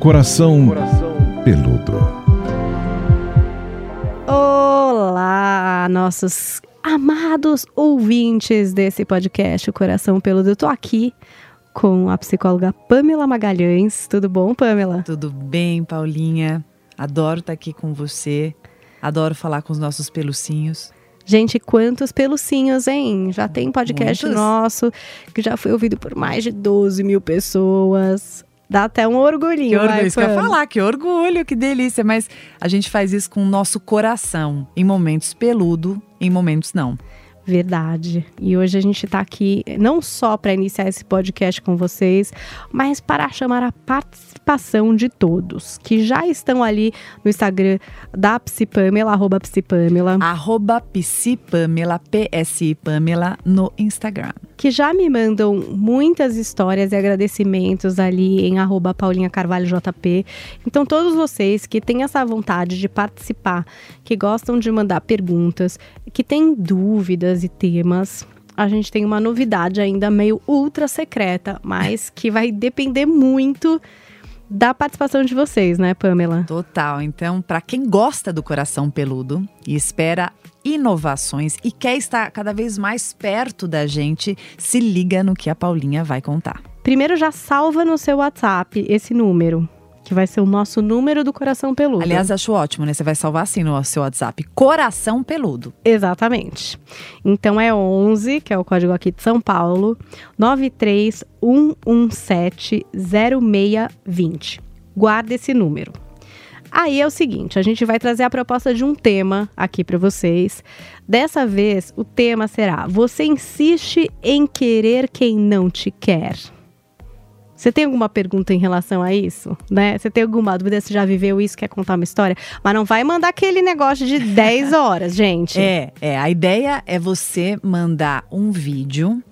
Coração Peludo. Olá, nossos amados ouvintes desse podcast, o Coração Peludo. Eu tô aqui com a psicóloga Pamela Magalhães. Tudo bom, Pamela? Tudo bem, Paulinha. Adoro estar aqui com você. Adoro falar com os nossos pelucinhos. Gente, quantos pelucinhos, hein? Já tem podcast Muitos. nosso que já foi ouvido por mais de 12 mil pessoas. Dá até um orgulhinho. Que orgulho, isso que eu ia falar, que orgulho, que delícia. Mas a gente faz isso com o nosso coração. Em momentos peludo, em momentos não. Verdade. E hoje a gente tá aqui não só para iniciar esse podcast com vocês, mas para chamar a participação de todos que já estão ali no Instagram da Psipamela, arroba Psipamela, Arroba psipamela, PSI Pamela, no Instagram. Que já me mandam muitas histórias e agradecimentos ali em arroba Paulinha Carvalho JP. Então, todos vocês que têm essa vontade de participar, que gostam de mandar perguntas, que têm dúvidas e temas, a gente tem uma novidade ainda meio ultra secreta, mas que vai depender muito da participação de vocês, né, Pamela? Total. Então, para quem gosta do coração peludo e espera inovações e quer estar cada vez mais perto da gente, se liga no que a Paulinha vai contar. Primeiro já salva no seu WhatsApp esse número, que vai ser o nosso número do coração peludo. Aliás, acho ótimo, né? Você vai salvar assim no seu WhatsApp. Coração peludo. Exatamente. Então é 11, que é o código aqui de São Paulo, 931170620. Guarda esse número. Aí é o seguinte, a gente vai trazer a proposta de um tema aqui para vocês. Dessa vez, o tema será: Você insiste em querer quem não te quer? Você tem alguma pergunta em relação a isso? Né? Você tem alguma dúvida? Você já viveu isso? Quer contar uma história? Mas não vai mandar aquele negócio de 10 horas, gente. É, é. A ideia é você mandar um vídeo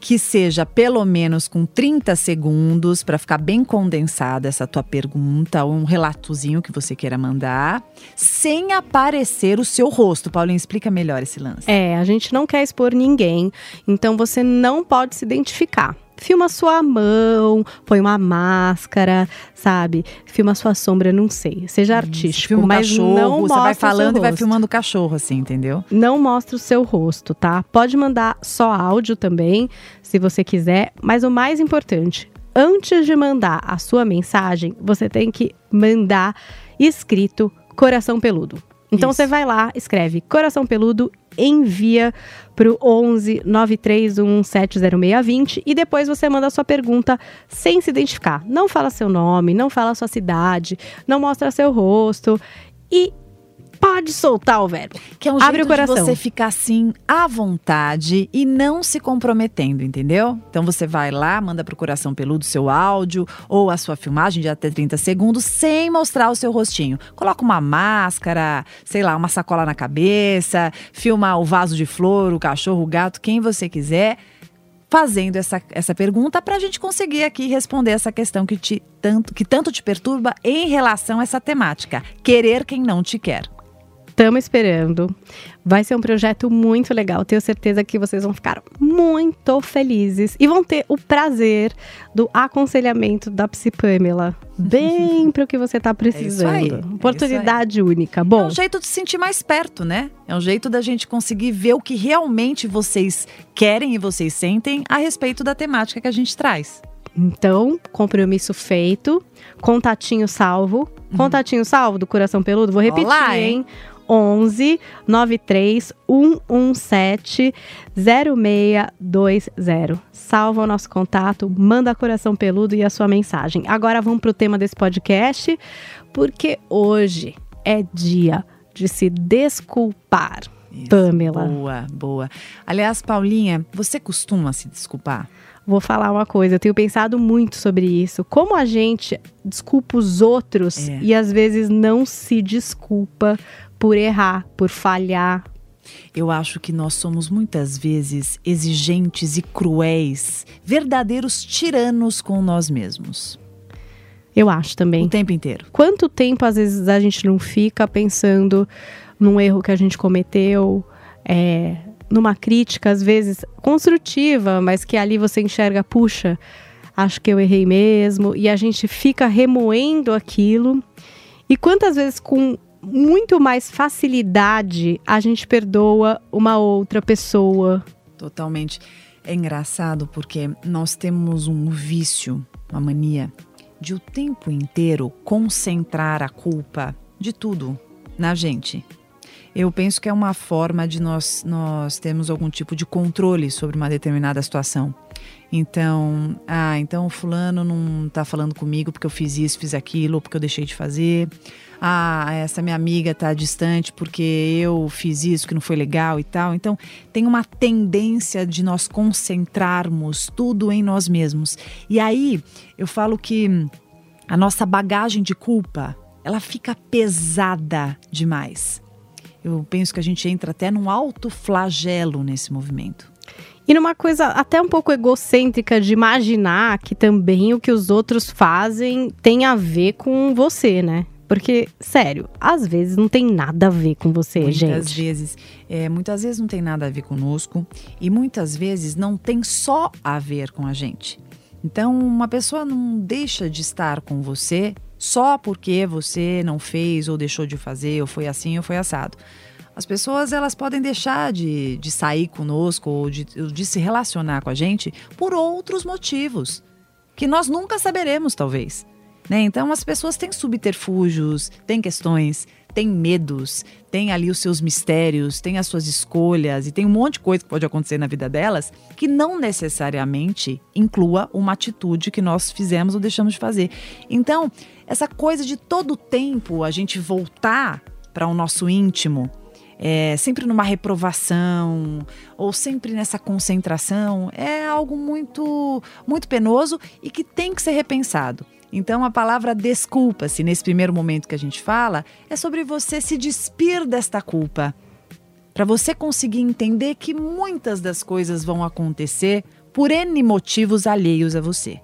que seja pelo menos com 30 segundos para ficar bem condensada essa tua pergunta, ou um relatozinho que você queira mandar, sem aparecer o seu rosto. Paulinho, explica melhor esse lance. É, a gente não quer expor ninguém, então você não pode se identificar. Filma sua mão, põe uma máscara, sabe? Filma sua sombra, não sei. Seja artístico, Filma o mas cachorro, não você mostra vai o seu falando e vai filmando o cachorro, assim, entendeu? Não mostra o seu rosto, tá? Pode mandar só áudio também, se você quiser, mas o mais importante, antes de mandar a sua mensagem, você tem que mandar escrito coração peludo. Então Isso. você vai lá, escreve coração peludo, envia pro 11 931170620 e depois você manda a sua pergunta sem se identificar. Não fala seu nome, não fala sua cidade, não mostra seu rosto e pode soltar o verbo. Que é um Abre jeito o coração. de você ficar assim à vontade e não se comprometendo, entendeu? Então você vai lá, manda pro coração peludo seu áudio ou a sua filmagem de até 30 segundos sem mostrar o seu rostinho. Coloca uma máscara, sei lá, uma sacola na cabeça, filma o vaso de flor, o cachorro, o gato, quem você quiser. Fazendo essa, essa pergunta para a gente conseguir aqui responder essa questão que, te, tanto, que tanto te perturba em relação a essa temática. Querer quem não te quer. Estamos esperando. Vai ser um projeto muito legal. Tenho certeza que vocês vão ficar muito felizes e vão ter o prazer do aconselhamento da Psipamela. Bem para o que você está precisando. aí, é Oportunidade única. É Bom, um jeito de se sentir mais perto, né? É um jeito da gente conseguir ver o que realmente vocês querem e vocês sentem a respeito da temática que a gente traz. então, compromisso feito. Contatinho salvo. Contatinho salvo do Coração Peludo. Vou repetir, Olá, hein? hein? 11 93 117 0620. Salva o nosso contato, manda coração peludo e a sua mensagem. Agora vamos pro tema desse podcast, porque hoje é dia de se desculpar. Isso, Pamela. Boa, boa. Aliás, Paulinha, você costuma se desculpar? Vou falar uma coisa, eu tenho pensado muito sobre isso. Como a gente desculpa os outros É. e às vezes não se desculpa por errar, por falhar. Eu acho que nós somos muitas vezes exigentes e cruéis, verdadeiros tiranos com nós mesmos. Eu acho também. O tempo inteiro. Quanto tempo às vezes a gente não fica pensando num erro que a gente cometeu, é, numa crítica às vezes construtiva, mas que ali você enxerga, puxa, acho que eu errei mesmo, e a gente fica remoendo aquilo. E quantas vezes com muito mais facilidade a gente perdoa uma outra pessoa? Totalmente. É engraçado porque nós temos um vício, uma mania de o tempo inteiro concentrar a culpa de tudo na gente. Eu penso que é uma forma de nós, nós termos algum tipo de controle sobre uma determinada situação. Então, ah, então fulano não tá falando comigo porque eu fiz isso, fiz aquilo, porque eu deixei de fazer. Ah, essa minha amiga tá distante porque eu fiz isso que não foi legal e tal. Então, tem uma tendência de nós concentrarmos tudo em nós mesmos. E aí, eu falo que a nossa bagagem de culpa, ela fica pesada demais. Eu penso que a gente entra até num alto flagelo nesse movimento. E numa coisa até um pouco egocêntrica de imaginar que também o que os outros fazem tem a ver com você, né? Porque, sério, às vezes não tem nada a ver com você, muitas gente. Muitas vezes. É, muitas vezes não tem nada a ver conosco. E muitas vezes não tem só a ver com a gente. Então, uma pessoa não deixa de estar com você só porque você não fez ou deixou de fazer, ou foi assim ou foi assado. As pessoas elas podem deixar de, de sair conosco ou de, de se relacionar com a gente por outros motivos que nós nunca saberemos, talvez. Né? Então, as pessoas têm subterfúgios, têm questões, têm medos, têm ali os seus mistérios, têm as suas escolhas e tem um monte de coisa que pode acontecer na vida delas que não necessariamente inclua uma atitude que nós fizemos ou deixamos de fazer. Então, essa coisa de todo tempo a gente voltar para o nosso íntimo, é, sempre numa reprovação ou sempre nessa concentração é algo muito muito penoso e que tem que ser repensado. Então a palavra desculpa-se nesse primeiro momento que a gente fala é sobre você se despir desta culpa. Para você conseguir entender que muitas das coisas vão acontecer por N motivos alheios a você.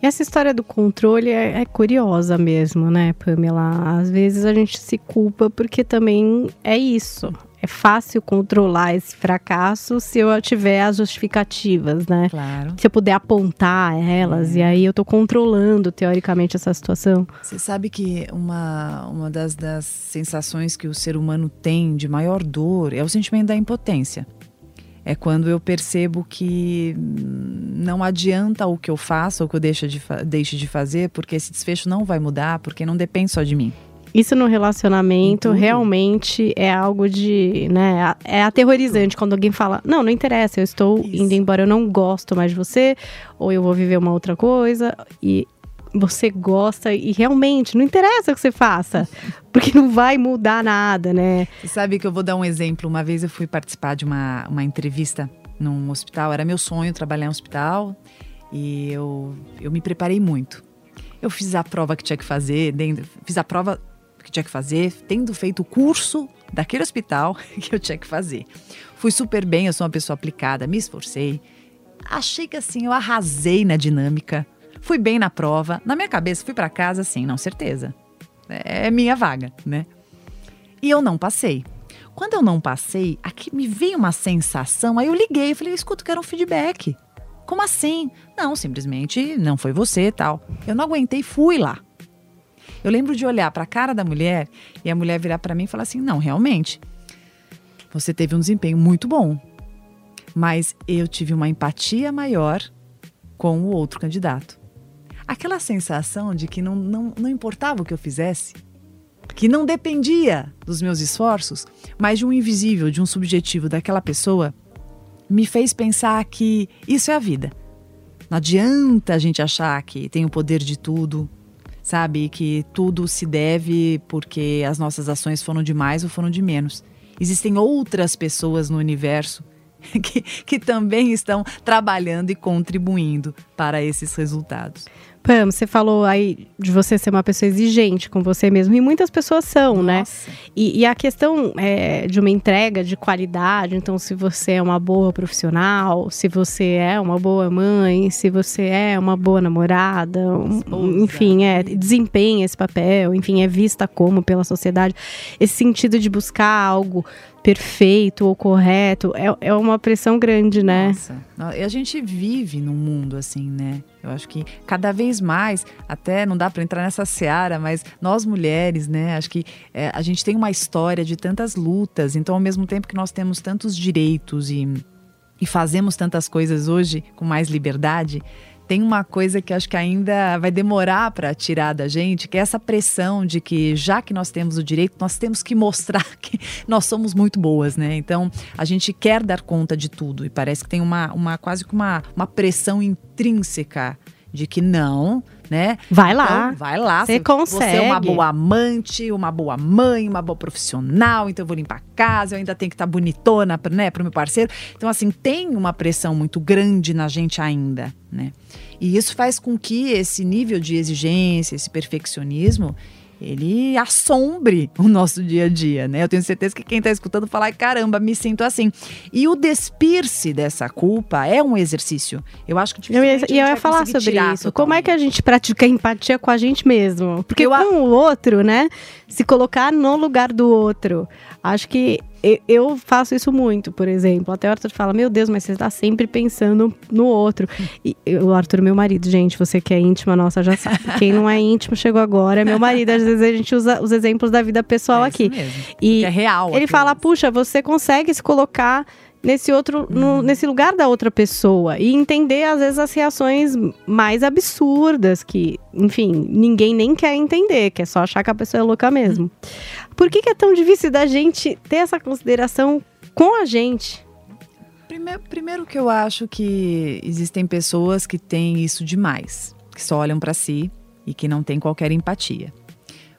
Essa história do controle é, é, curiosa mesmo, né, Pamela? Às vezes a gente se culpa porque também é isso. É fácil controlar esse fracasso se eu tiver as justificativas, né? Claro. Se eu puder apontar elas, é. e aí eu tô controlando, teoricamente, essa situação. Você sabe que uma, uma das, das sensações que o ser humano tem de maior dor é o sentimento da impotência é quando eu percebo que não adianta o que eu faço ou que eu deixo de, deixe de fazer, porque esse desfecho não vai mudar, porque não depende só de mim. Isso no relacionamento realmente é algo de, né, é aterrorizante quando alguém fala: "Não, não interessa, eu estou Isso. indo embora, eu não gosto mais de você, ou eu vou viver uma outra coisa". E você gosta e realmente não interessa o que você faça, porque não vai mudar nada, né? Você sabe que eu vou dar um exemplo. Uma vez eu fui participar de uma, uma entrevista num hospital, era meu sonho trabalhar em um hospital e eu, eu me preparei muito. Eu fiz a prova que tinha que fazer, fiz a prova que tinha que fazer, tendo feito o curso daquele hospital que eu tinha que fazer. Fui super bem, eu sou uma pessoa aplicada, me esforcei. Achei que assim, eu arrasei na dinâmica Fui bem na prova. Na minha cabeça, fui para casa assim, não, certeza. É minha vaga, né? E eu não passei. Quando eu não passei, aqui me veio uma sensação, aí eu liguei e falei, escuta, quero um feedback. Como assim? Não, simplesmente não foi você tal. Eu não aguentei, fui lá. Eu lembro de olhar para a cara da mulher e a mulher virar para mim e falar assim: "Não, realmente. Você teve um desempenho muito bom, mas eu tive uma empatia maior com o outro candidato aquela sensação de que não, não, não importava o que eu fizesse, que não dependia dos meus esforços, mas de um invisível, de um subjetivo daquela pessoa, me fez pensar que isso é a vida. Não adianta a gente achar que tem o poder de tudo, sabe? Que tudo se deve porque as nossas ações foram de mais ou foram de menos. Existem outras pessoas no universo que, que também estão trabalhando e contribuindo para esses resultados. Pam, você falou aí de você ser uma pessoa exigente com você mesmo, e muitas pessoas são, né? Nossa. né? E, e, a questão é, de uma entrega de qualidade, então, se você é uma boa profissional, se você é uma boa mãe, se você é uma boa namorada, um, enfim, é, desempenha esse papel, enfim, é vista como pela sociedade. Esse sentido de buscar algo perfeito ou correto é, é uma pressão grande, né? Nossa, a gente vive num mundo assim, né? Eu acho que cada vez mais, até não dá para entrar nessa seara, mas nós mulheres, né? Acho que é, a gente tem uma história de tantas lutas, então ao mesmo tempo que nós temos tantos direitos e, e fazemos tantas coisas hoje com mais liberdade, tem uma coisa que acho que ainda vai demorar para tirar da gente, que é essa pressão de que já que nós temos o direito, nós temos que mostrar que nós somos muito boas, né? Então, a gente quer dar conta de tudo e parece que tem uma, uma quase que uma, uma pressão intrínseca de que não, né? Vai lá. Então, vai lá. Você consegue. Você é uma boa amante, uma boa mãe, uma boa profissional, então eu vou limpar a casa, eu ainda tenho que estar tá bonitona, né, pro meu parceiro. Então, assim, tem uma pressão muito grande na gente ainda, né? E isso faz com que esse nível de exigência, esse perfeccionismo, ele assombre o nosso dia a dia, né? Eu tenho certeza que quem está escutando fala, ai caramba, me sinto assim. E o despir-se dessa culpa é um exercício. Eu acho que eu ia, eu ia falar sobre isso. Totalmente. Como é que a gente pratica empatia com a gente mesmo? Porque eu, com o outro, né? Se colocar no lugar do outro. Acho que eu faço isso muito, por exemplo. Até o Arthur fala: Meu Deus, mas você está sempre pensando no outro. E o Arthur, meu marido, gente, você que é íntima, nossa, já sabe. Quem não é íntimo chegou agora, é meu marido. Às vezes a gente usa os exemplos da vida pessoal é aqui. Mesmo. E é real. Ele fala: Puxa, você consegue se colocar nesse outro no, uhum. nesse lugar da outra pessoa e entender às vezes as reações mais absurdas que enfim ninguém nem quer entender que é só achar que a pessoa é louca mesmo. Por que, que é tão difícil da gente ter essa consideração com a gente? Primeiro, primeiro que eu acho que existem pessoas que têm isso demais que só olham para si e que não têm qualquer empatia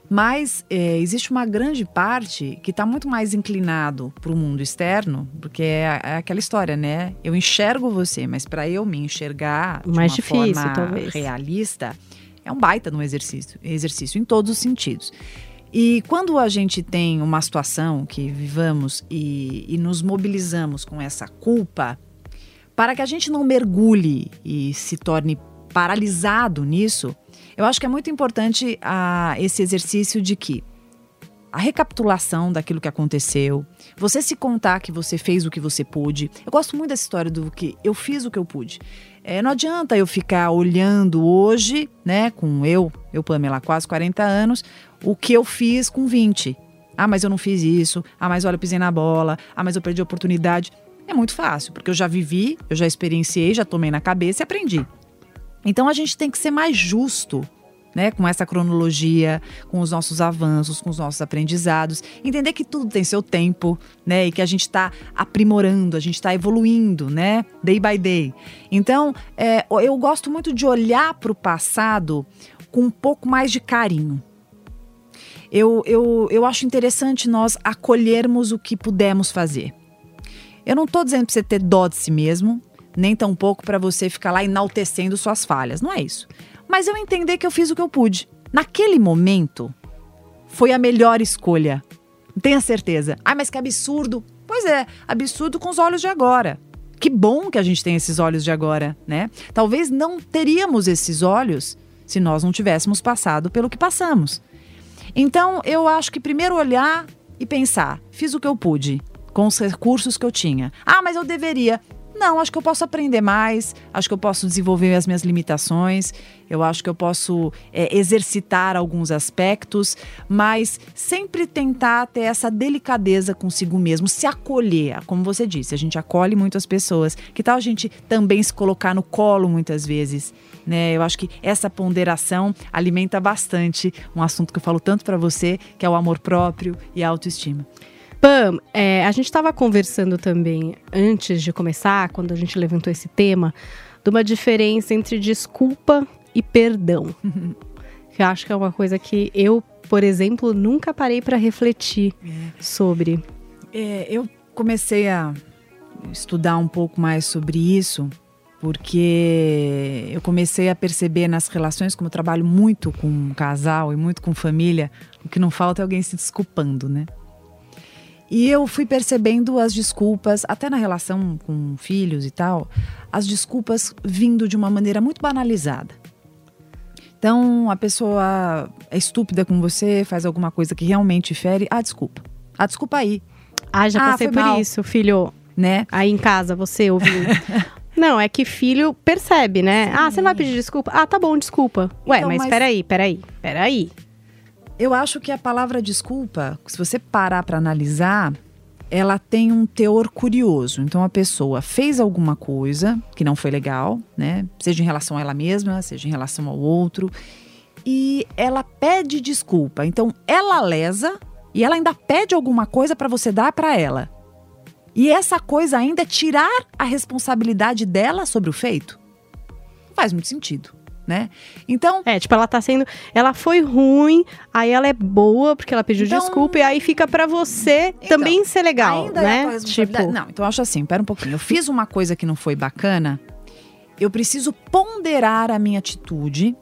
mas é, existe uma grande parte que está muito mais inclinado para o mundo externo, porque é, é, aquela história, né? Eu enxergo você, mas para eu me enxergar de mais uma difícil, forma talvez. realista, é um baita no exercício, exercício em todos os sentidos. E quando a gente tem uma situação que vivamos e, e nos mobilizamos com essa culpa, para que a gente não mergulhe e se torne paralisado nisso, eu acho que é muito importante a, esse exercício de que a recapitulação daquilo que aconteceu, você se contar que você fez o que você pôde. Eu gosto muito dessa história do que eu fiz o que eu pude. É, não adianta eu ficar olhando hoje, né, com eu, eu Pamela, quase 40 anos, o que eu fiz com 20. Ah, mas eu não fiz isso. Ah, mas olha, eu pisei na bola. Ah, mas eu perdi a oportunidade. É muito fácil, porque eu já vivi, eu já experienciei, já tomei na cabeça e aprendi. Então a gente tem que ser mais justo né, com essa cronologia, com os nossos avanços, com os nossos aprendizados, entender que tudo tem seu tempo, né, e que a gente está aprimorando, a gente está evoluindo, né, day by day. Então, é, eu gosto muito de olhar para o passado com um pouco mais de carinho. Eu, eu, eu acho interessante nós acolhermos o que pudemos fazer. Eu não estou dizendo para você ter dó de si mesmo, nem tampouco para você ficar lá enaltecendo suas falhas. Não é isso. Mas eu entender que eu fiz o que eu pude. Naquele momento, foi a melhor escolha. Tenha certeza. Ah, mas que absurdo. Pois é, absurdo com os olhos de agora. Que bom que a gente tem esses olhos de agora, né? Talvez não teríamos esses olhos se nós não tivéssemos passado pelo que passamos. Então, eu acho que primeiro olhar e pensar: fiz o que eu pude com os recursos que eu tinha. Ah, mas eu deveria. Não, acho que eu posso aprender mais, acho que eu posso desenvolver as minhas limitações, eu acho que eu posso é, exercitar alguns aspectos, mas sempre tentar ter essa delicadeza consigo mesmo, se acolher. Como você disse, a gente acolhe muitas pessoas. Que tal a gente também se colocar no colo muitas vezes? Né? Eu acho que essa ponderação alimenta bastante um assunto que eu falo tanto para você, que é o amor próprio e a autoestima. Pam, é, a gente estava conversando também antes de começar, quando a gente levantou esse tema, de uma diferença entre desculpa e perdão. que eu acho que é uma coisa que eu, por exemplo, nunca parei para refletir é. sobre. É, eu comecei a estudar um pouco mais sobre isso porque eu comecei a perceber nas relações, como eu trabalho muito com casal e muito com família, o que não falta é alguém se desculpando, né? E eu fui percebendo as desculpas, até na relação com filhos e tal, as desculpas vindo de uma maneira muito banalizada. Então, a pessoa é estúpida com você, faz alguma coisa que realmente fere. Ah, desculpa. Ah, desculpa aí. Ah, já ah, passei por mal. isso, filho. Né? Aí em casa, você ouviu. Não, é que filho percebe, né? Ah, você não vai pedir desculpa? Ah, tá bom, desculpa. Ué, Então, mas, mas- peraí, peraí, peraí. Eu acho que a palavra desculpa, se você parar para analisar, ela tem um teor curioso. Então a pessoa fez alguma coisa que não foi legal, né? Seja em relação a ela mesma, seja em relação ao outro, e ela pede desculpa. Então ela lesa e ela ainda pede alguma coisa para você dar para ela. E essa coisa ainda é tirar a responsabilidade dela sobre o feito. Faz muito sentido, né? Então, É, tipo, ela tá sendo. Ela foi ruim, aí ela é boa porque ela pediu Então- desculpa, e aí fica pra você também ser legal, é né? responsabilidade. tipo, Não, então eu acho assim, pera um pouquinho. Eu fiz uma coisa que não foi bacana, eu preciso ponderar a minha atitude,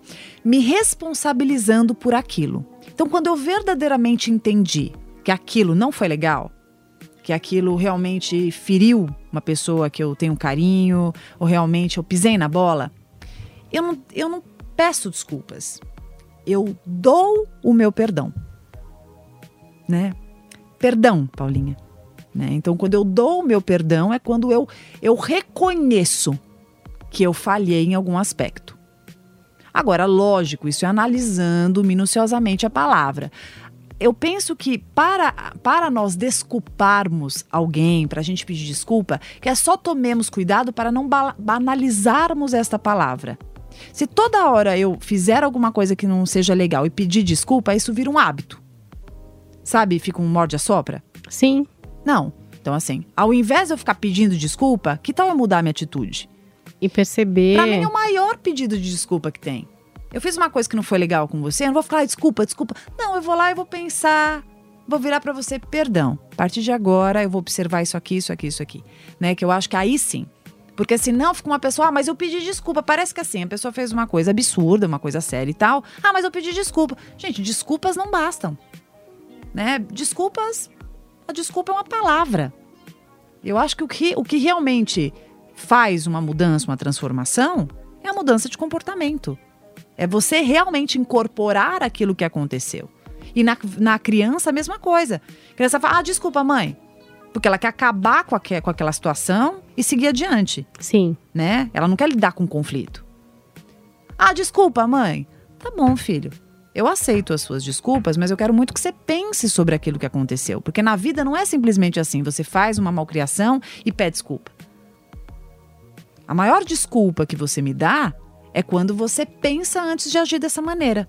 me responsabilizando por aquilo. Então, quando eu verdadeiramente entendi que aquilo não foi legal, que aquilo realmente feriu uma pessoa que eu tenho carinho, ou realmente eu pisei na bola, eu não, eu não peço desculpas. Eu dou o meu perdão. Né? Perdão, Paulinha. Né? Então, quando eu dou o meu perdão, é quando eu, eu reconheço que eu falhei em algum aspecto. Agora, lógico, isso é analisando minuciosamente a palavra. Eu penso que para, para nós desculparmos alguém, para a gente pedir desculpa, que é só tomemos cuidado para não ba- banalizarmos esta palavra. Se toda hora eu fizer alguma coisa que não seja legal e pedir desculpa, isso vira um hábito. Sabe? Fica um morde-a-sopra. sim. Não. Então, assim, ao invés de eu ficar pedindo desculpa, que tal eu mudar minha atitude? E perceber. Pra mim é o maior pedido de desculpa que tem. Eu fiz uma coisa que não foi legal com você, eu não vou ficar, "Ai, desculpa, desculpa. Não, eu vou lá e vou pensar, vou virar pra você, perdão. A partir de agora eu vou observar isso aqui, isso aqui, isso aqui. Né? Que eu acho que aí sim. Porque senão fica uma pessoa, ah, mas eu pedi desculpa. Parece que assim, a pessoa fez uma coisa absurda, uma coisa séria e tal. Ah, mas eu pedi desculpa. Gente, desculpas não bastam. Né? Desculpas, a desculpa é uma palavra. Eu acho que o que, o que realmente faz uma mudança, uma transformação, é a mudança de comportamento. É você realmente incorporar aquilo que aconteceu. E na, na criança, a mesma coisa. A criança fala, ah, desculpa, mãe. Porque ela quer acabar com, aque- com aquela situação e seguir adiante, Sim. né? Ela não quer lidar com o conflito. Ah, desculpa, mãe. Tá bom, filho. Eu aceito as suas desculpas, mas eu quero muito que você pense sobre aquilo que aconteceu. Porque na vida não é simplesmente assim, você faz uma malcriação e pede desculpa. A maior desculpa que você me dá é quando você pensa antes de agir dessa maneira.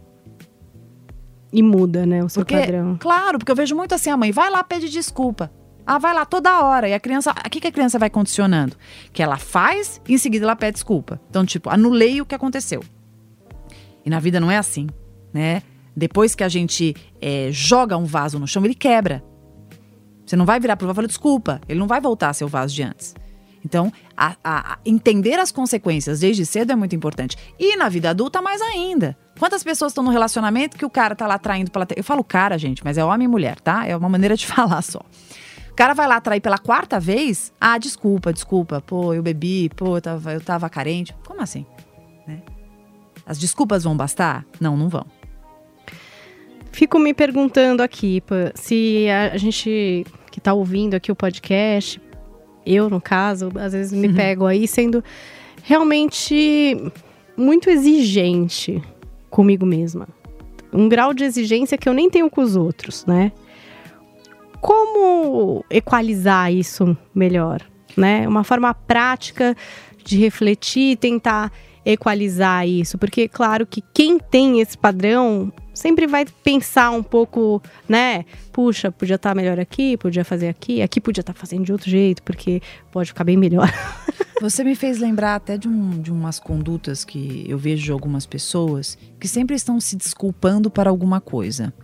E muda, né, o seu Porque, padrão. claro, porque eu vejo muito assim, a mãe vai lá pede desculpa. Ah, vai lá toda hora. E a criança, o que, que a criança vai condicionando? Que ela faz e em seguida ela pede desculpa. Então, tipo, anulei o que aconteceu. E na vida não é assim, né? Depois que a gente é, joga um vaso no chão, ele quebra. Você não vai virar pro vaso e falar desculpa. Ele não vai voltar a ser o vaso de antes. Então, a- a- a- entender as consequências desde cedo é muito importante. E na vida adulta, mais ainda. Quantas pessoas estão no relacionamento que o cara tá lá traindo pela. Eu falo cara, gente, mas é homem e mulher, tá? É uma maneira de falar só. O cara vai lá trair pela quarta vez. Ah, desculpa, desculpa. Pô, eu bebi, pô, eu tava, eu tava carente. Como assim? Né? As desculpas vão bastar? Não, não vão. Fico me perguntando aqui se a gente que tá ouvindo aqui o podcast, eu no caso, às vezes me pego aí sendo realmente muito exigente comigo mesma. Um grau de exigência que eu nem tenho com os outros, né? Como equalizar isso melhor, né? Uma forma prática de refletir e tentar equalizar isso, porque claro que quem tem esse padrão sempre vai pensar um pouco, né? Puxa, podia estar melhor aqui, podia fazer aqui, aqui podia estar fazendo de outro jeito, porque pode ficar bem melhor. Você me fez lembrar até de, um, de umas condutas que eu vejo de algumas pessoas que sempre estão se desculpando para alguma coisa.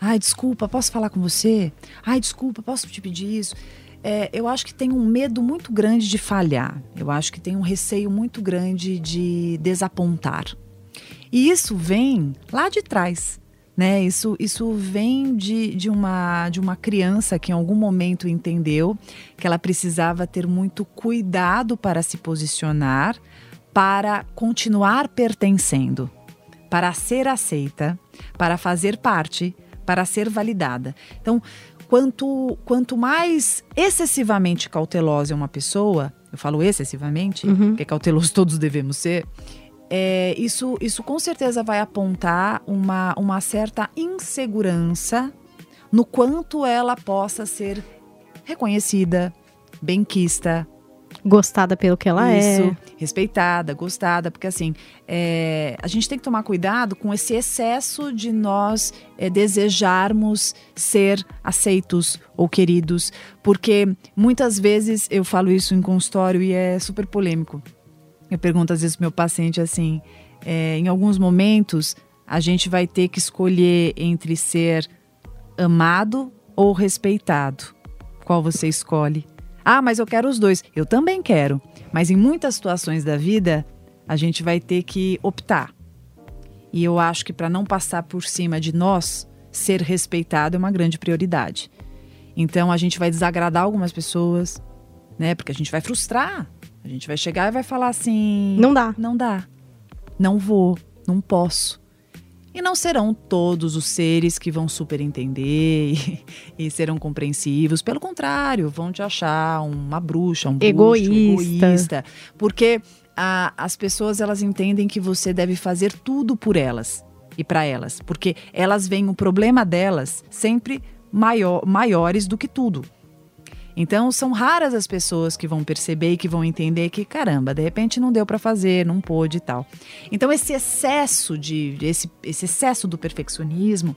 Ai, desculpa, posso falar com você? Ai, desculpa, posso te pedir isso? É, eu acho que tem um medo muito grande de falhar. Eu acho que tem um receio muito grande de desapontar. E isso vem lá de trás. Né? Isso, isso vem de, de, uma, de uma criança que em algum momento entendeu que ela precisava ter muito cuidado para se posicionar, para continuar pertencendo, para ser aceita, para fazer parte, para ser validada. Então, quanto, quanto mais excessivamente cautelosa é uma pessoa, eu falo excessivamente, Uhum. porque cauteloso todos devemos ser, é, isso, isso com certeza vai apontar uma, uma certa insegurança no quanto ela possa ser reconhecida, benquista, Gostada pelo que ela isso, é. respeitada, gostada, porque assim, é, a gente tem que tomar cuidado com esse excesso de nós é, desejarmos ser aceitos ou queridos, porque muitas vezes eu falo isso em consultório e é super polêmico. Eu pergunto às vezes pro meu paciente assim, é, em alguns momentos a gente vai ter que escolher entre ser amado ou respeitado. Qual você escolhe? Ah, mas eu quero os dois. Eu também quero. Mas em muitas situações da vida, a gente vai ter que optar. E eu acho que para não passar por cima de nós, ser respeitado é uma grande prioridade. Então a gente vai desagradar algumas pessoas, né? Porque a gente vai frustrar. A gente vai chegar e vai falar assim: Não dá. não dá. Não vou, não posso. E não serão todos os seres que vão super entender e, e serão compreensivos. Pelo contrário, vão te achar uma bruxa, um bruxo, Egoísta. egoísta. Porque a- as pessoas elas entendem que você deve fazer tudo por elas e para elas. Porque elas veem o problema delas sempre maior, maiores do que tudo. Então, são raras as pessoas que vão perceber e que vão entender que, caramba, de repente não deu para fazer, não pôde e tal. Então, esse excesso de esse, esse excesso do perfeccionismo,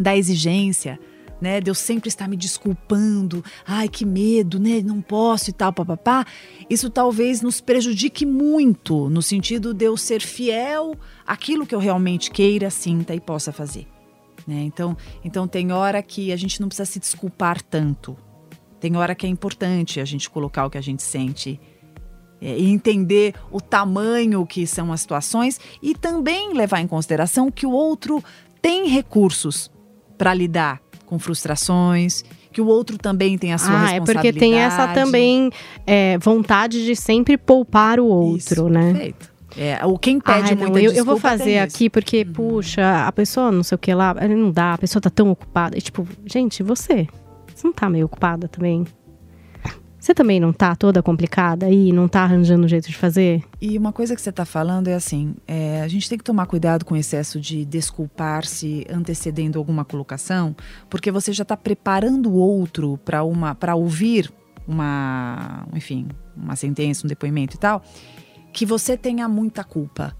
da exigência, né, de eu sempre estar me desculpando, ai, que medo, né, não posso e tal, papapá, isso talvez nos prejudique muito, no sentido de eu ser fiel àquilo que eu realmente queira, sinta e possa fazer. Né? Então, então, tem hora que a gente não precisa se desculpar tanto. Tem hora que é importante a gente colocar o que a gente sente é, e entender o tamanho que são as situações e também levar em consideração que o outro tem recursos para lidar com frustrações, que o outro também tem a sua Ah, é porque tem essa responsabilidade. também é, vontade de sempre poupar o outro, Isso, né? Perfeito. É, o quem pede Ai, não, eu, eu vou fazer aqui porque, puxa, a pessoa não sei o que lá, não dá, a pessoa tá tão ocupada. E, tipo, gente, você, você não tá meio ocupada também? Você também não tá toda complicada aí, não tá arranjando um jeito de fazer? E uma coisa que você está falando é assim: é, a gente tem que tomar cuidado com o excesso de desculpar-se antecedendo alguma colocação, porque você já está preparando o outro para uma para ouvir uma, enfim, uma sentença, um depoimento e tal, que você tenha muita culpa.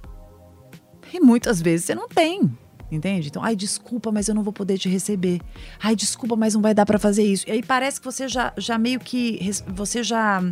E muitas vezes você não tem. Entende? Então, ai, desculpa, mas eu não vou poder te receber. Ai, desculpa, mas não vai dar para fazer isso. E aí parece que você já, já meio que você já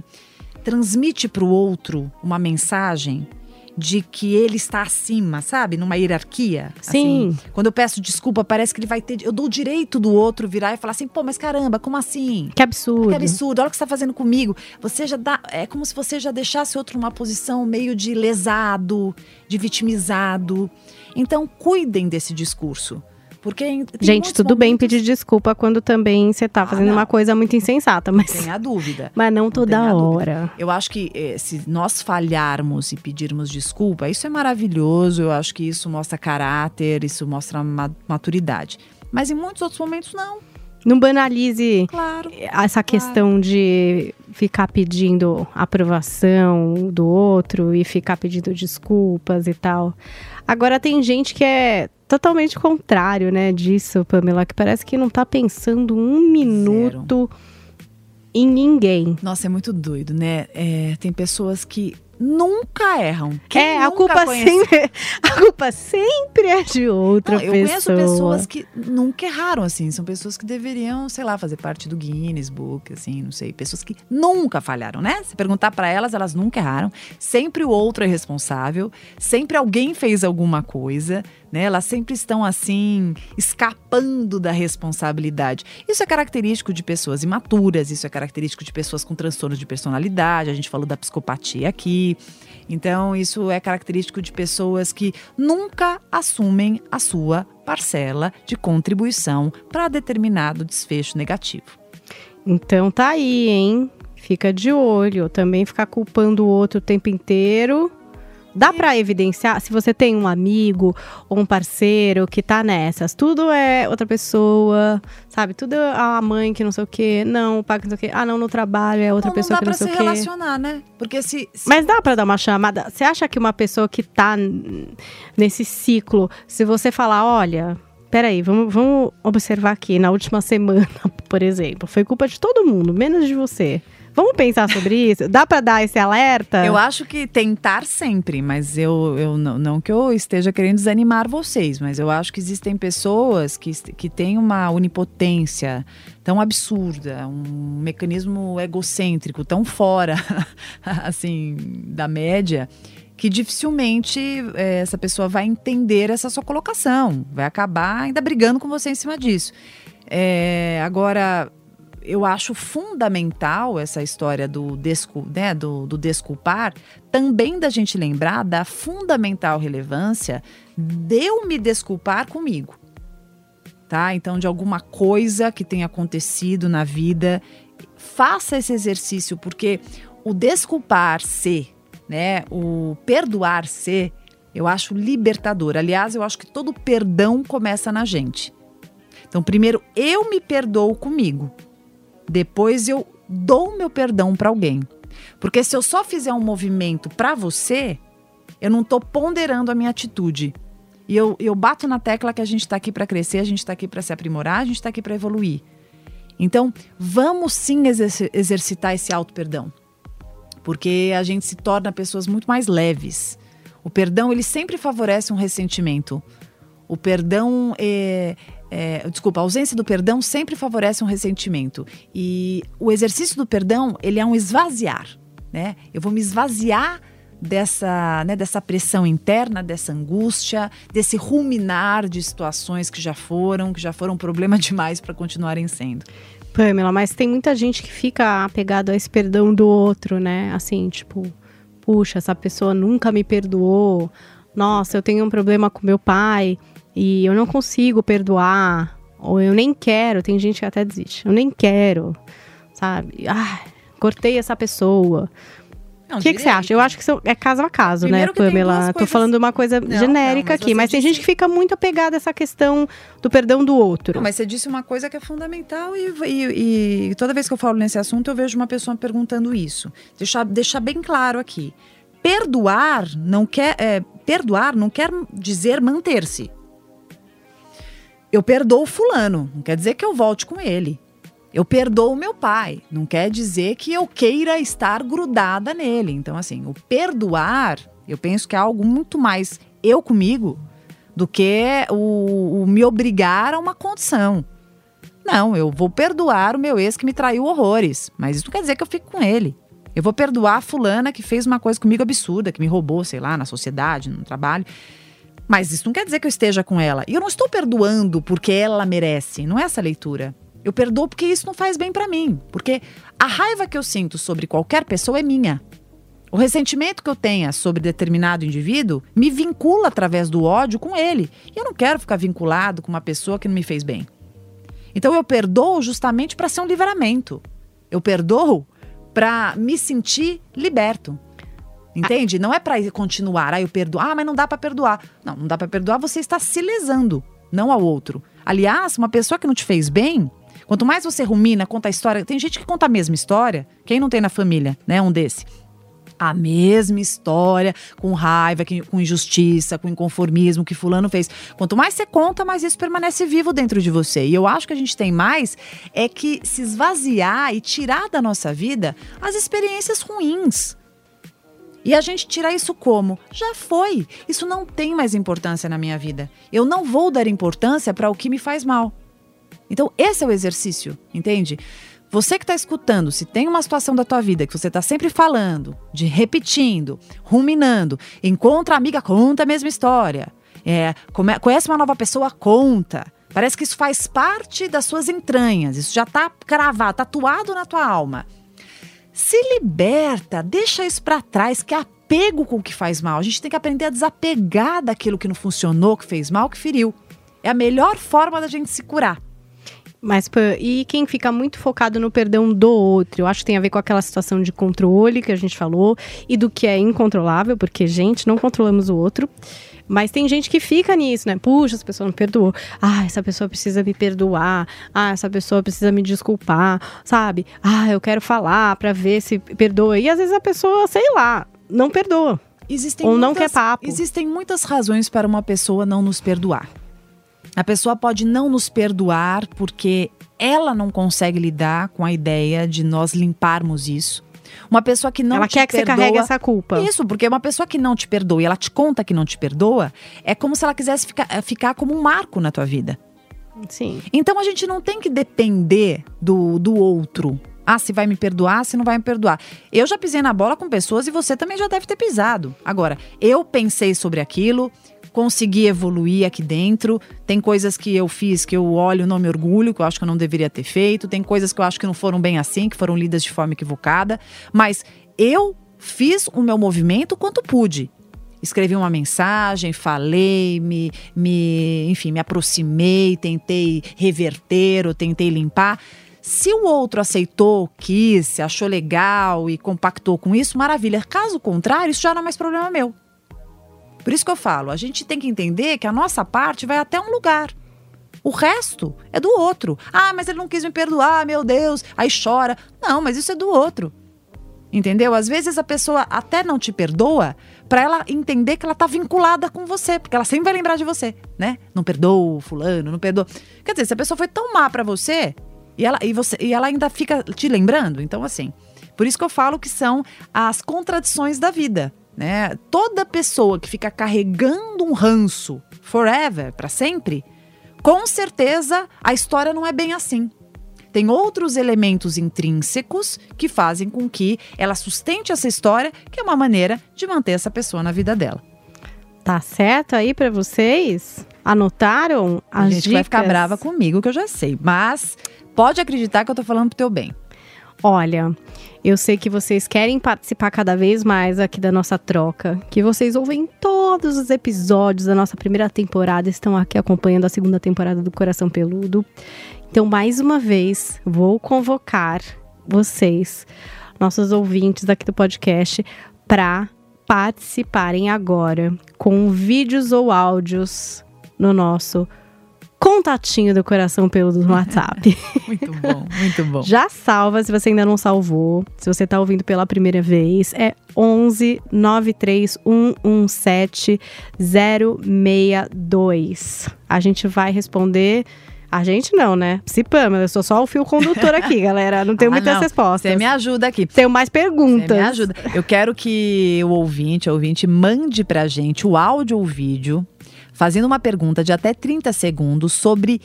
transmite para o outro uma mensagem de que ele está acima, sabe? Numa hierarquia. Sim. Assim, quando eu peço desculpa, parece que ele vai ter. Eu dou o direito do outro virar e falar assim: pô, mas caramba, como assim? Que absurdo. Que absurdo, olha o que você está fazendo comigo. Você já dá. É como se você já deixasse outro numa posição meio de lesado, de vitimizado. Então, cuidem desse discurso. Porque. tem Gente, tudo bem momentos- pedir desculpa quando também você tá Ah, fazendo não. uma coisa muito insensata, mas, Tenha dúvida. mas não toda dúvida. hora. Eu acho que eh, se nós falharmos e pedirmos desculpa, isso é maravilhoso. Eu acho que isso mostra caráter, isso mostra ma- maturidade. Mas em muitos outros momentos, não. Não banalize Claro. essa questão de ficar pedindo aprovação do outro e ficar pedindo desculpas e tal. Agora tem gente que é totalmente contrário, né, disso, Pamela, que parece que não tá pensando um minuto em ninguém. Nossa, é muito doido, né? É, tem pessoas que nunca erram. Quem é, a culpa conhece- sempre, a culpa sempre é de outra Não, eu pessoa. conheço pessoas que nunca erraram, assim. São pessoas que deveriam, sei lá, fazer parte do Guinness Book, assim, não sei. Pessoas que nunca falharam, né? Se perguntar pra elas, elas nunca erraram. Sempre o outro é responsável. Sempre alguém fez alguma coisa, né? Elas sempre estão, assim, escapando da responsabilidade. Isso é característico de pessoas imaturas, isso é característico de pessoas com transtornos de personalidade. A gente falou da psicopatia aqui. Então, isso é característico de pessoas que nunca assumem a sua parcela de contribuição para determinado desfecho negativo. Então tá aí, hein? Fica de olho. Também ficar culpando o outro o tempo inteiro Dá para evidenciar se você tem um amigo ou um parceiro que tá nessas, tudo é outra pessoa, sabe? Tudo é a mãe que não sei o quê, não, o pai que não sei o quê. Ah, não, no trabalho é outra não, pessoa não que não sei o quê. dá pra se relacionar, né? Porque se, se... Mas dá para dar uma chamada. Você acha que uma pessoa que tá nesse ciclo, se você falar, olha, peraí, vamos, vamos observar aqui, na última semana, por exemplo, foi culpa de todo mundo, menos de você. Vamos pensar sobre isso? Dá para dar esse alerta? Eu acho que tentar sempre, mas eu, eu não, não, que eu esteja querendo desanimar vocês, mas eu acho que existem pessoas que, que têm uma onipotência tão absurda, um mecanismo egocêntrico tão fora, assim, da média, que dificilmente é, essa pessoa vai entender essa sua colocação, vai acabar ainda brigando com você em cima disso. É, agora, eu acho fundamental essa história do, descul né, do, do desculpar, também da gente lembrar da fundamental relevância de eu me desculpar comigo. Tá? Então, de alguma coisa que tenha acontecido na vida, faça esse exercício, porque o desculpar-se, né, o perdoar-se, eu acho libertador. Aliás, eu acho que todo perdão começa na gente. Então, primeiro eu me perdoo comigo. Depois eu dou meu perdão para alguém. Porque se eu só fizer um movimento para você, eu não estou ponderando a minha atitude. E eu, eu bato na tecla que a gente está aqui para crescer, a gente está aqui para se aprimorar, a gente está aqui para evoluir. Então, vamos sim exercitar esse auto-perdão. Porque a gente se torna pessoas muito mais leves. O perdão, ele sempre favorece um ressentimento. O perdão é, é, desculpa, a ausência do perdão sempre favorece um ressentimento. E o exercício do perdão, ele é um esvaziar, né? Eu vou me esvaziar dessa, né, dessa pressão interna, dessa angústia, desse ruminar de situações que já foram, que já foram problema demais para continuarem sendo. Pamela, mas tem muita gente que fica apegado a esse perdão do outro, né? Assim, tipo, puxa, essa pessoa nunca me perdoou. Nossa, eu tenho um problema com meu pai e eu não consigo perdoar, ou eu nem quero, tem gente que até desiste, eu nem quero, sabe? Ah, cortei essa pessoa. O que, que, você acha? Eu acho que é caso a caso, né, Primeiro né, Pamela? Tô falando uma coisa não, genérica não, mas aqui, mas tem gente que fica muito apegada a essa questão do perdão do outro. Não, mas você disse uma coisa que é fundamental e, e, e, toda vez que eu falo nesse assunto eu vejo uma pessoa perguntando isso. Deixar, deixar bem claro aqui. Perdoar não quer é, perdoar não quer dizer manter-se eu perdoo fulano, não quer dizer que eu volte com ele. Eu perdoo meu pai, não quer dizer que eu queira estar grudada nele. Então, assim, o perdoar, eu penso que é algo muito mais eu comigo do que o, o me obrigar a uma condição. Não, eu vou perdoar o meu ex que me traiu horrores, mas isso não quer dizer que eu fique com ele. Eu vou perdoar a fulana que fez uma coisa comigo absurda, que me roubou, sei lá, na sociedade, no trabalho. Mas isso não quer dizer que eu esteja com ela. E eu não estou perdoando porque ela merece. Não é essa leitura. Eu perdoo porque isso não faz bem para mim. Porque a raiva que eu sinto sobre qualquer pessoa é minha. O ressentimento que eu tenha sobre determinado indivíduo me vincula através do ódio com ele. E eu não quero ficar vinculado com uma pessoa que não me fez bem. Então eu perdoo justamente para ser um livramento. Eu perdoo para me sentir liberto. Entende? Não é para continuar, ah, eu perdoo. Ah, mas não dá para perdoar. Não, não dá para perdoar, você está se lesando, não ao outro. Aliás, uma pessoa que não te fez bem, quanto mais você rumina, conta a história, tem gente que conta a mesma história. Quem não tem na família, né, um desse? a mesma história, com raiva, com injustiça, com inconformismo que fulano fez. Quanto mais você conta, mais isso permanece vivo dentro de você. E eu acho que a gente tem mais é que se esvaziar e tirar da nossa vida as experiências ruins. E a gente tira isso como? Já foi. Isso não tem mais importância na minha vida. Eu não vou dar importância para o que me faz mal. Então, esse é o exercício, entende? Você que está escutando, se tem uma situação da tua vida que você está sempre falando, de repetindo, ruminando, encontra amiga, conta a mesma história. É, conhece uma nova pessoa, conta. Parece que isso faz parte das suas entranhas, isso já está cravado, tatuado na tua alma. Se liberta, deixa isso para trás, que é apego com o que faz mal. A gente tem que aprender a desapegar daquilo que não funcionou, que fez mal, que feriu. É a melhor forma da gente se curar. Mas e quem fica muito focado no perdão do outro, eu acho que tem a ver com aquela situação de controle que a gente falou e do que é incontrolável, porque gente, não controlamos o outro. Mas tem gente que fica nisso, né? Puxa, essa pessoa não perdoou. Ah, essa pessoa precisa me perdoar. Ah, essa pessoa precisa me desculpar, sabe? Ah, eu quero falar para ver se perdoa. E às vezes a pessoa, sei lá, não perdoa. Existem Ou não muitas- quer papo. Existem muitas razões para uma pessoa não nos perdoar. A pessoa pode não nos perdoar porque ela não consegue lidar com a ideia de nós limparmos isso. Uma pessoa que não Ela quer que você perdoa, carregue essa culpa. Isso, porque uma pessoa que não te perdoa e ela te conta que não te perdoa, é como se ela quisesse ficar, eh, ficar como um marco na tua vida. Sim. Então a gente não tem que depender do, do outro. Ah, se vai me perdoar, se não vai me perdoar. Eu já pisei na bola com pessoas e você também já deve ter pisado. Agora, eu pensei sobre aquilo, consegui evoluir aqui dentro. Tem coisas que eu fiz que eu olho não me orgulho, que eu acho que eu não deveria ter feito. Tem coisas que eu acho que não foram bem assim, que foram lidas de forma equivocada. Mas eu fiz o meu movimento quanto pude. Escrevi uma mensagem, falei, me, me, enfim, me aproximei, tentei reverter ou tentei limpar. Se o outro aceitou, quis, achou legal e compactou com isso, maravilha. Caso contrário, isso já não é mais problema meu. Por isso que eu falo, a gente tem que entender que a nossa parte vai até um lugar. O resto é do outro. Ah, mas ele não quis me perdoar, meu Deus. Aí chora. Não, mas isso é do outro. Entendeu? Às vezes a pessoa até não te perdoa para ela entender que ela tá vinculada com você, porque ela sempre vai lembrar de você, né? Não perdoa fulano, não perdoa. Quer dizer, se a pessoa foi tão má para você e ela, e, você, e ela ainda fica te lembrando, então assim. Por isso que eu falo que são as contradições da vida, né? Toda pessoa que fica carregando um ranço forever, para sempre, com certeza a história não é bem assim. Tem outros elementos intrínsecos que fazem com que ela sustente essa história, que é uma maneira de manter essa pessoa na vida dela. Tá certo aí pra vocês? Anotaram A as gente dicas? vai ficar brava comigo, que eu já sei. Mas pode acreditar que eu tô falando pro teu bem. Olha, eu sei que vocês querem participar cada vez mais aqui da nossa troca, que vocês ouvem todos os episódios da nossa primeira temporada, estão aqui acompanhando a segunda temporada do Coração Peludo. Então, mais uma vez, vou convocar vocês, nossos ouvintes aqui do podcast, para participarem agora com vídeos ou áudios no nosso contatinho do Coração Peludo no WhatsApp. Muito bom, muito bom. Já salva se você ainda não salvou. Se você tá ouvindo pela primeira vez, é 11 93 117 062. A gente vai responder. A gente não, né? Se Pamela, eu sou só o fio condutor aqui, galera. Não tenho Ah, muitas não. respostas. Você me ajuda aqui. Tenho mais Você perguntas. me ajuda. Eu quero que o ouvinte, a ouvinte, mande pra gente o áudio ou vídeo fazendo uma pergunta de até 30 segundos sobre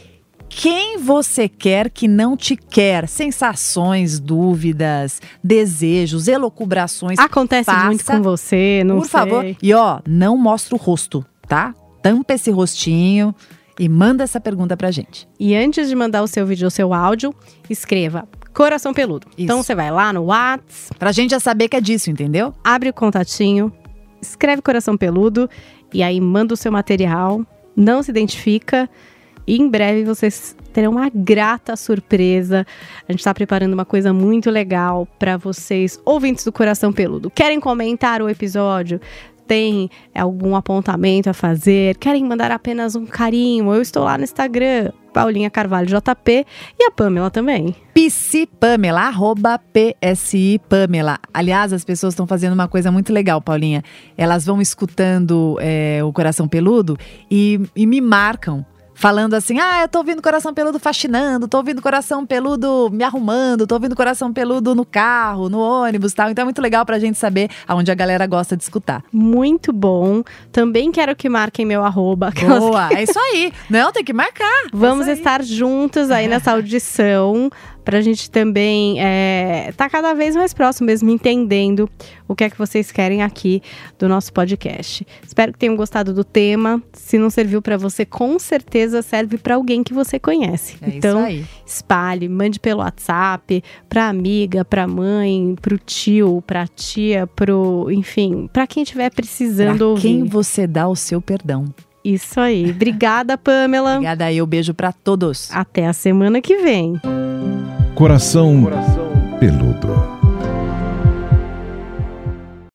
quem você quer que não te quer. Sensações, dúvidas, desejos, elocubrações. Acontece Faça, muito com você, não Por sei. favor. E ó, não mostra o rosto, tá? Tampa esse rostinho e manda essa pergunta pra gente. E antes de mandar o seu vídeo ou seu áudio, escreva Coração Peludo. Então Isso. você vai lá no WhatsApp, Pra gente já saber que é disso, entendeu? abre o contatinho, escreve Coração Peludo e aí manda o seu material, não se identifica e em breve vocês terão uma grata surpresa. A gente está preparando uma coisa muito legal para vocês, ouvintes do Coração Peludo. Querem comentar o episódio? Tem algum apontamento a fazer? Querem mandar apenas um carinho? Eu estou lá no Instagram, Paulinha Carvalho JP e a Pamela também. PC Pamela, arroba PSI Pamela. Aliás, as pessoas estão fazendo uma coisa muito legal, Paulinha. Elas vão escutando é, o Coração Peludo e, e me marcam. Falando assim, ah, eu tô ouvindo Coração Peludo faxinando, tô ouvindo Coração Peludo me arrumando, tô ouvindo Coração Peludo no carro, no ônibus e tal. Então é muito legal pra gente saber aonde a galera gosta de escutar. Muito bom. Também quero que marquem meu arroba. Boa, é isso aí. Não, tem que marcar. Vamos É isso aí. estar juntos aí nessa audição pra gente também é, tá cada vez mais próximo mesmo, entendendo o que é que vocês querem aqui do nosso podcast. Espero que tenham gostado do tema. Se não serviu pra você, com certeza serve pra alguém que você conhece. É então, espalhe, mande pelo WhatsApp, pra amiga, pra mãe, pro tio, pra tia, pro, enfim, pra quem estiver precisando Pra ouvir. quem você dá o seu perdão? Isso aí. Obrigada, Pamela. Obrigada aí, um beijo para todos. Até a semana que vem. Coração, peludo.